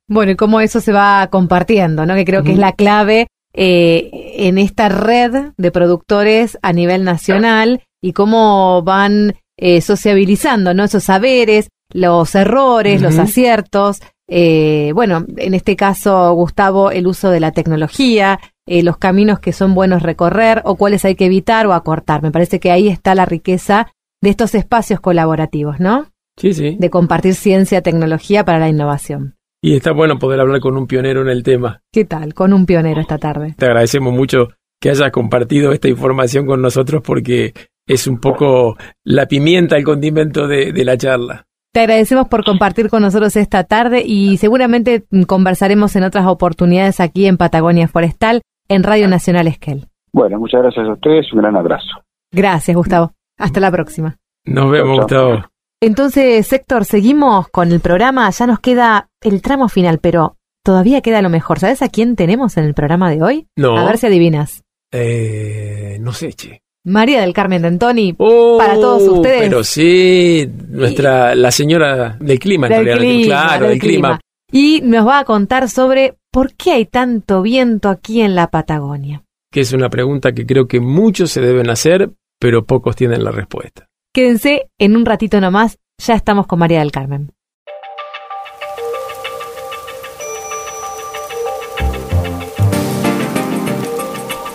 Bueno, y cómo eso se va compartiendo, ¿no? Que creo que es la clave eh, en esta red de productores a nivel nacional y cómo van eh, sociabilizando, ¿no? Esos saberes, los errores, los aciertos. eh, bueno, en este caso, Gustavo, el uso de la tecnología, eh, los caminos que son buenos recorrer o cuáles hay que evitar o acortar. Me parece que ahí está la riqueza de estos espacios colaborativos, ¿no? Sí, sí. De compartir ciencia, tecnología para la innovación. Y está bueno poder hablar con un pionero en el tema. ¿Qué tal? Con un pionero esta tarde. Te agradecemos mucho que hayas compartido esta información con nosotros porque es un poco la pimienta, el condimento de, de la charla. Te agradecemos por compartir con nosotros esta tarde y seguramente conversaremos en otras oportunidades aquí en Patagonia Forestal, en Radio Nacional Esquel. Bueno, muchas gracias a ustedes, un gran abrazo. Gracias, Gustavo. Hasta la próxima. Nos vemos. Gustavo. Entonces, Héctor, seguimos con el programa. Ya nos queda el tramo final, pero todavía queda lo mejor. ¿Sabes a quién tenemos en el programa de hoy? No. A ver si adivinas. Eh, no sé, che. María del Carmen de Antoni. Oh, Para todos ustedes. Pero sí, nuestra, la señora del clima, en del realidad, clima, claro, del del clima. Y nos va a contar sobre por qué hay tanto viento aquí en la Patagonia. Que es una pregunta que creo que muchos se deben hacer, pero pocos tienen la respuesta. Quédense en un ratito nomás, ya estamos con María del Carmen.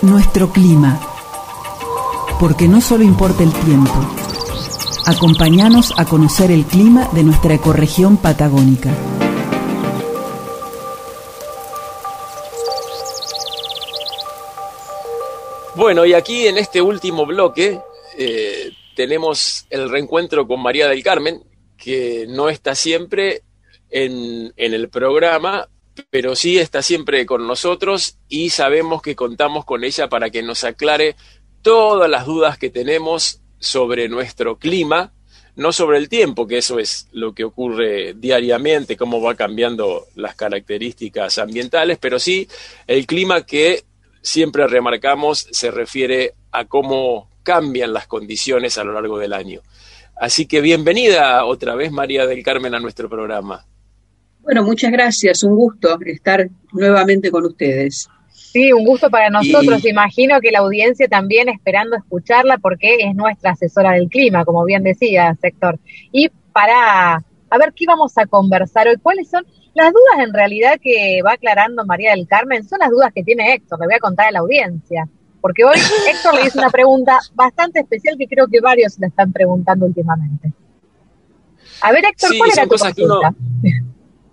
Nuestro clima. Porque no solo importa el tiempo. Acompáñanos a conocer el clima de nuestra ecorregión patagónica. Bueno, y aquí en este último bloque eh, tenemos el reencuentro con María del Carmen, que no está siempre en, en el programa, pero sí está siempre con nosotros y sabemos que contamos con ella para que nos aclare todas las dudas que tenemos sobre nuestro clima, no sobre el tiempo, que eso es lo que ocurre diariamente, cómo va cambiando las características ambientales, pero sí el clima que siempre remarcamos se refiere a cómo cambian las condiciones a lo largo del año. Así que bienvenida otra vez María del Carmen a nuestro programa. Bueno, muchas gracias, un gusto estar nuevamente con ustedes. Sí, un gusto para nosotros. Imagino que la audiencia también esperando escucharla porque es nuestra asesora del clima, como bien decía Sector. Y para a ver qué vamos a conversar hoy, cuáles son las dudas en realidad que va aclarando María del Carmen, son las dudas que tiene Héctor, le voy a contar a la audiencia. Porque hoy Héctor le hizo una pregunta bastante especial que creo que varios le están preguntando últimamente. A ver, Héctor, ¿cuál era tu consulta? (laughs)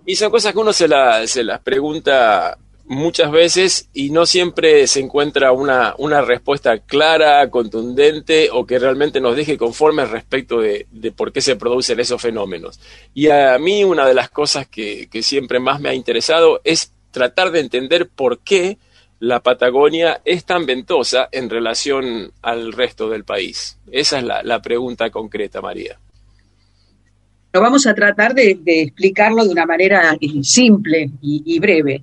Y son cosas que uno se, se las pregunta muchas veces y no siempre se encuentra una, una, respuesta clara, contundente o que realmente nos deje conformes respecto de, de, por qué se producen esos fenómenos. Y a mí una de las cosas que, que, siempre más me ha interesado es tratar de entender por qué la Patagonia es tan ventosa en relación al resto del país. Esa es la, la pregunta concreta, María vamos a tratar de, explicarlo de una manera eh, simple y, breve.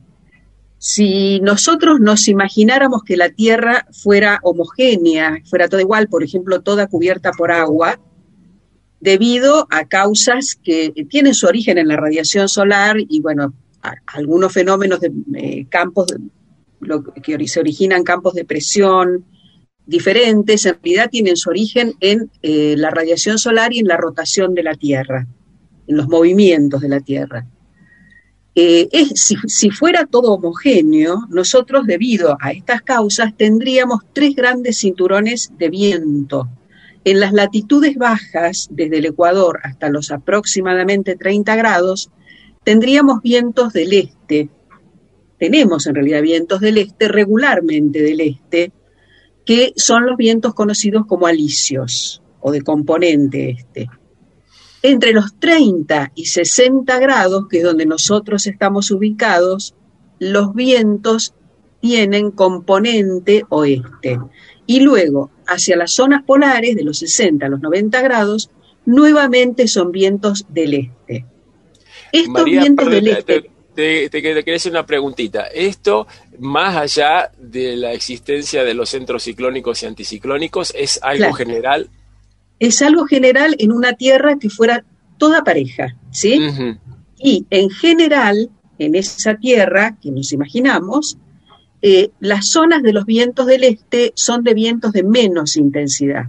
Si nosotros nos imagináramos que la Tierra fuera homogénea, fuera toda igual, por ejemplo, toda cubierta por agua, debido a causas que tienen su origen en la radiación solar y, bueno, algunos fenómenos de eh, campos que se originan campos de presión diferentes, en realidad tienen su origen en eh, la radiación solar y en la rotación de la Tierra en los movimientos de la Tierra. Eh, si, fuera todo homogéneo, nosotros debido a estas causas tendríamos tres grandes cinturones de viento. En las latitudes bajas, desde el Ecuador hasta los aproximadamente 30 grados, tendríamos vientos del este. Tenemos en realidad vientos del este, regularmente del este, que son los vientos conocidos como alisios o de componente este entre los 30 y 60 grados, que es donde nosotros estamos ubicados, los vientos tienen componente oeste. Y luego, hacia las zonas polares, de los 60 a los 90 grados, nuevamente son vientos del este. Estos vientos del este... Te, quería hacer una preguntita. Esto, más allá de la existencia de los centros ciclónicos y anticiclónicos, ¿es algo general es algo general en una tierra que fuera toda pareja, ¿sí? Y en general, en esa tierra que nos imaginamos, eh, las zonas de los vientos del este son de vientos de menos intensidad,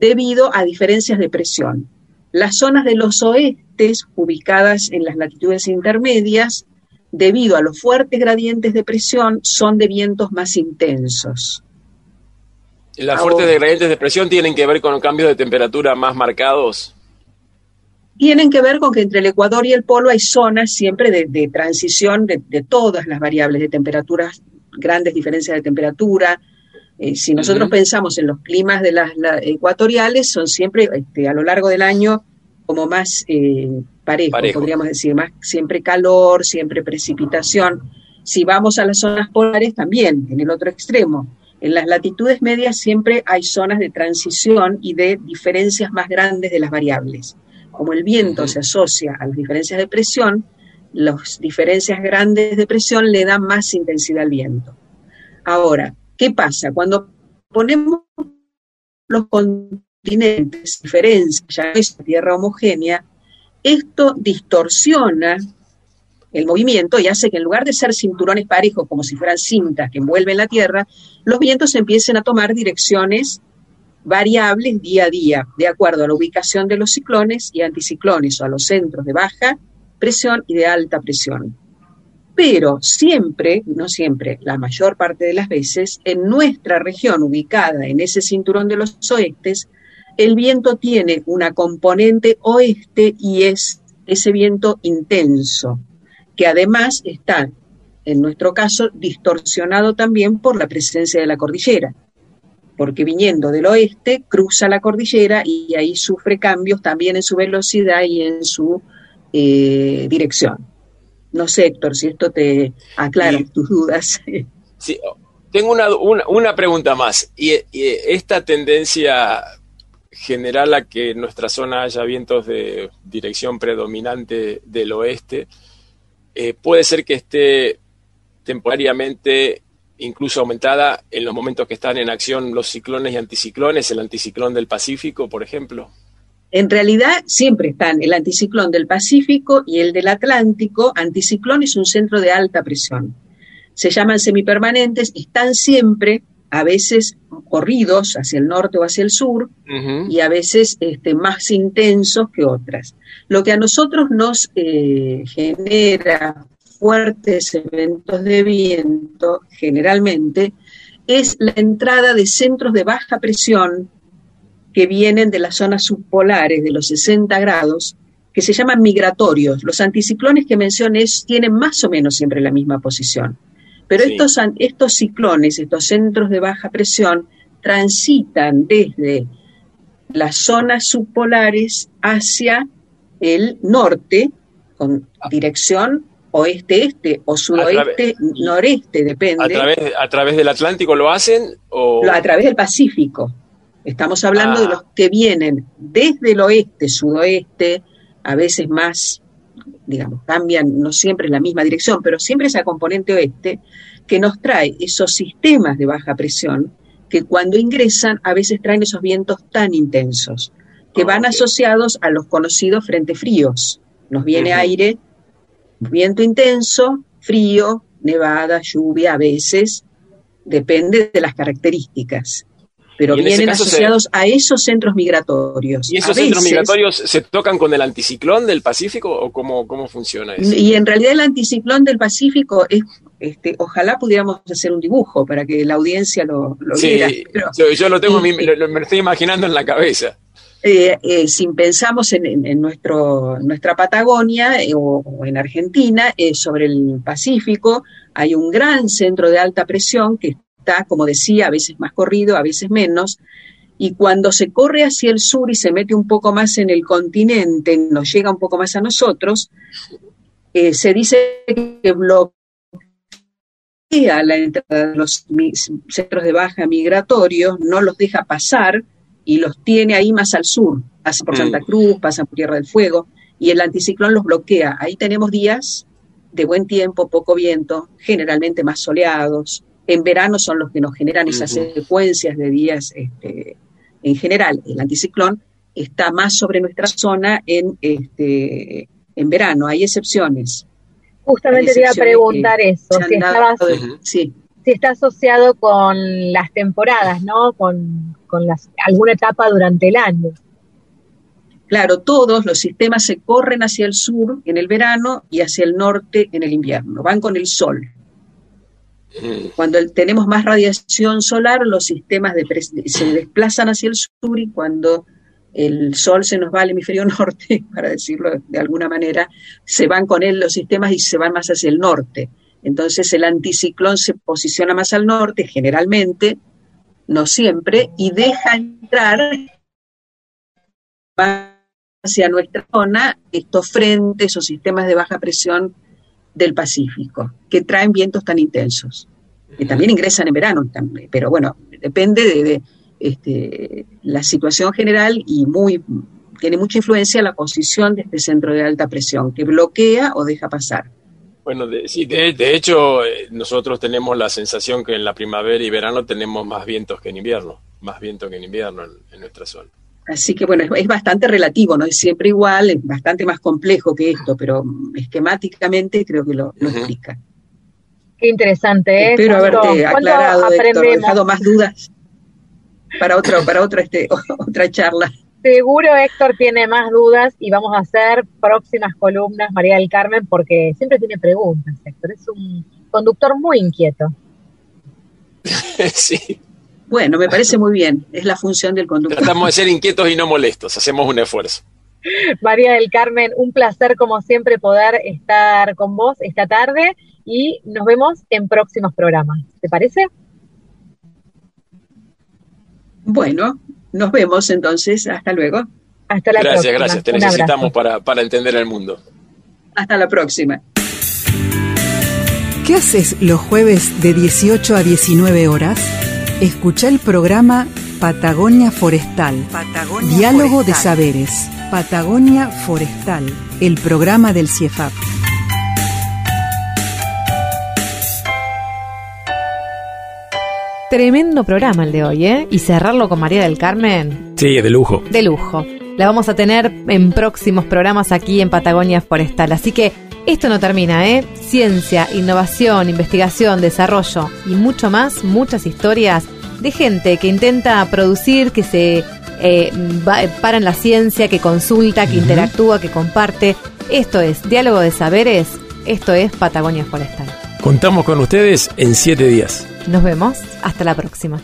debido a diferencias de presión. Las zonas de los oestes, ubicadas en las latitudes intermedias, debido a los fuertes gradientes de presión, son de vientos más intensos. ¿Las fuertes gradientes de presión tienen que ver con cambios de temperatura más marcados? Tienen que ver con que entre el Ecuador y el Polo hay zonas siempre de, transición de, todas las variables de temperaturas, grandes diferencias de temperatura. Eh, si nosotros pensamos en los climas de las, ecuatoriales, son siempre este, a lo largo del año como más eh, parejos, podríamos decir, más siempre calor, siempre precipitación. Si vamos a las zonas polares, también, en el otro extremo en las latitudes medias siempre hay zonas de transición y de diferencias más grandes de las variables. Como el viento se asocia a las diferencias de presión, las diferencias grandes de presión le dan más intensidad al viento. Ahora, ¿qué pasa? Cuando ponemos los continentes, diferencias, ya no es tierra homogénea, esto distorsiona el movimiento y hace que en lugar de ser cinturones parejos como si fueran cintas que envuelven la Tierra, los vientos empiecen a tomar direcciones variables día a día, de acuerdo a la ubicación de los ciclones y anticiclones o a los centros de baja presión y de alta presión. Pero siempre, no siempre, la mayor parte de las veces, en nuestra región ubicada en ese cinturón de los oestes, el viento tiene una componente oeste y es ese viento intenso, que además está, en nuestro caso, distorsionado también por la presencia de la cordillera, porque viniendo del oeste cruza la cordillera y ahí sufre cambios también en su velocidad y en su eh, dirección. No sé, Héctor, si esto te aclara tus dudas. (laughs) Sí, tengo una, una, pregunta más. Y, esta tendencia general a que en nuestra zona haya vientos de dirección predominante del oeste, eh, puede ser que esté temporariamente incluso aumentada en los momentos que están en acción los ciclones y anticiclones, el anticiclón del Pacífico, por ejemplo. En realidad siempre están el anticiclón del Pacífico y el del Atlántico. Anticiclón es un centro de alta presión. Se llaman semipermanentes, están siempre, a veces corridos hacia el norte o hacia el sur, y a veces este, más intensos que otras. Lo que a nosotros nos eh, genera fuertes eventos de viento, generalmente, es la entrada de centros de baja presión que vienen de las zonas subpolares de los 60 grados, que se llaman migratorios. Los anticiclones que mencioné tienen más o menos siempre la misma posición. Pero estos, estos ciclones, estos centros de baja presión, transitan desde las zonas subpolares hacia el norte, con dirección oeste-este o sudoeste-noreste, depende. A través, ¿A través del Atlántico lo hacen? O... A través del Pacífico. Estamos hablando de ah. los que vienen desde el oeste, sudoeste, a veces más, digamos, cambian, no siempre en la misma dirección, pero siempre esa componente oeste, que nos trae esos sistemas de baja presión que cuando ingresan a veces traen esos vientos tan intensos, que van asociados a los conocidos frentes fríos. Nos viene aire, viento intenso, frío, nevada, lluvia a veces, depende de las características pero vienen asociados a esos centros migratorios. ¿Y esos centros migratorios se tocan con el anticiclón del Pacífico o cómo, cómo funciona eso? Y en realidad el anticiclón del Pacífico es, este, ojalá pudiéramos hacer un dibujo para que la audiencia lo, lo viera. yo, lo tengo, me, lo, estoy imaginando en la cabeza. Eh, eh, si pensamos en, nuestro, nuestra Patagonia eh, o, en Argentina, sobre el Pacífico, hay un gran centro de alta presión que está, como decía, a veces más corrido, a veces menos, y cuando se corre hacia el sur y se mete un poco más en el continente, nos llega un poco más a nosotros, eh, se dice que bloquea la entrada de los centros de baja migratorios, no los deja pasar y los tiene ahí más al sur, pasa por Santa mm. Cruz, pasa por Tierra del Fuego, y el anticiclón los bloquea. Ahí tenemos días de buen tiempo, poco viento, generalmente más soleados, en verano son los que nos generan esas secuencias de días este, en general. El anticiclón está más sobre nuestra zona en, este, en verano, hay excepciones. Justamente te iba a preguntar eso, si, está asociado con las temporadas, ¿no? Con, con las, alguna etapa durante el año. Claro, todos los sistemas se corren hacia el sur en el verano y hacia el norte en el invierno, van con el sol. Cuando tenemos más radiación solar, los sistemas se desplazan hacia el sur y cuando el sol se nos va al hemisferio (laughs) norte, para decirlo de alguna manera, se van con él los sistemas y se van más hacia el norte. Entonces el anticiclón se posiciona más al norte, generalmente, no siempre, y deja entrar hacia nuestra zona estos frentes o sistemas de baja presión del Pacífico, que traen vientos tan intensos, que también ingresan en verano, pero bueno, depende de, este, la situación general y muy tiene mucha influencia la posición de este centro de alta presión, que bloquea o deja pasar. Bueno, de, sí, de, hecho, eh, nosotros tenemos la sensación que en la primavera y verano tenemos más vientos que en invierno, más viento que en invierno en nuestra zona. Así que bueno, es, bastante relativo, no es siempre igual, es bastante más complejo que esto, pero esquemáticamente creo que lo, explica. Qué interesante, ¿eh? Espero haberte aclarado, dejado más dudas para otro, para otro este, otra charla. Seguro Héctor tiene más dudas y vamos a hacer próximas columnas, María del Carmen, porque siempre tiene preguntas, Héctor. Es un conductor muy inquieto. (laughs) sí. Bueno, me parece muy bien, es la función del conductor. Tratamos de ser inquietos y no molestos, hacemos un esfuerzo. María del Carmen, un placer como siempre poder estar con vos esta tarde y nos vemos en próximos programas. ¿Te parece? Bueno, nos vemos entonces. Hasta luego. Hasta la gracias, próxima. Gracias, gracias. Te necesitamos para, para entender el mundo. Hasta la próxima. ¿Qué haces los jueves de 18 a 19 horas? Escucha el programa Patagonia Forestal. Diálogo de saberes. Patagonia Forestal. El programa del CIEFAP. Tremendo programa el de hoy, ¿eh? Y cerrarlo con María del Carmen. Sí, de lujo. De lujo. La vamos a tener en próximos programas aquí en Patagonia Forestal. Así que esto no termina, ¿eh? Ciencia, innovación, investigación, desarrollo y mucho más, muchas historias de gente que intenta producir, que se eh, para en la ciencia, que consulta, que interactúa, que comparte. Esto es Diálogo de Saberes, esto es Patagonia Forestal. Contamos con ustedes en siete días. Nos vemos, hasta la próxima.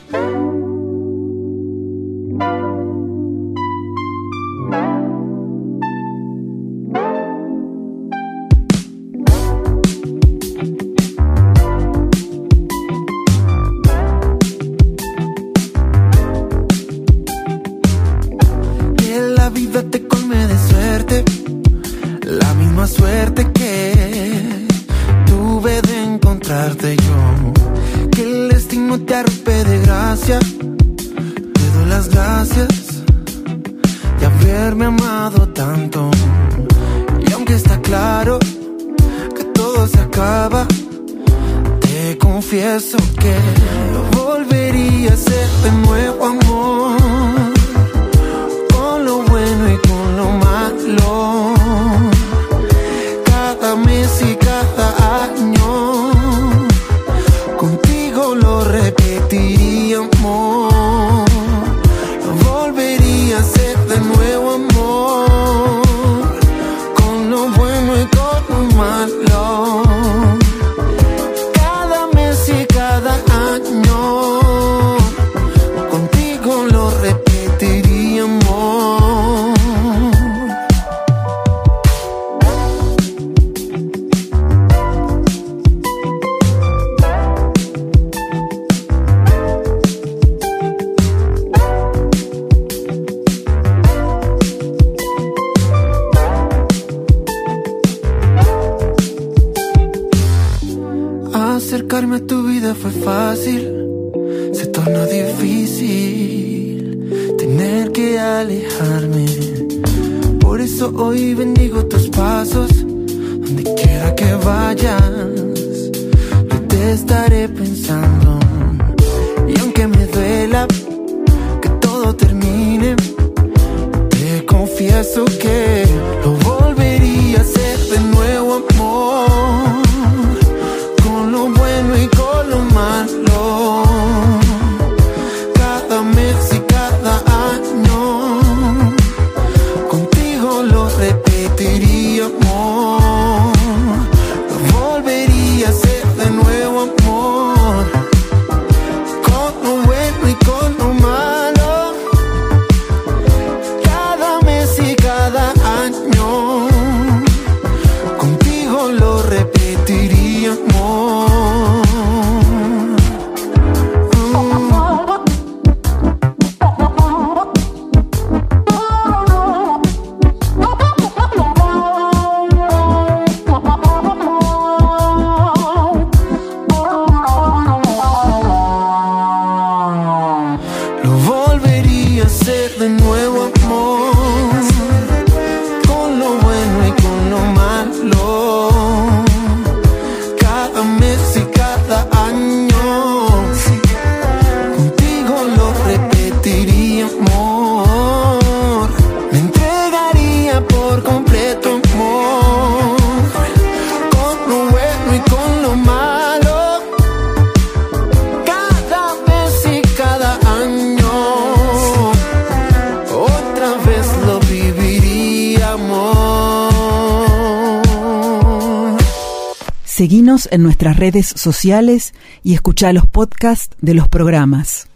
En nuestras redes sociales y escucha los podcasts de los programas.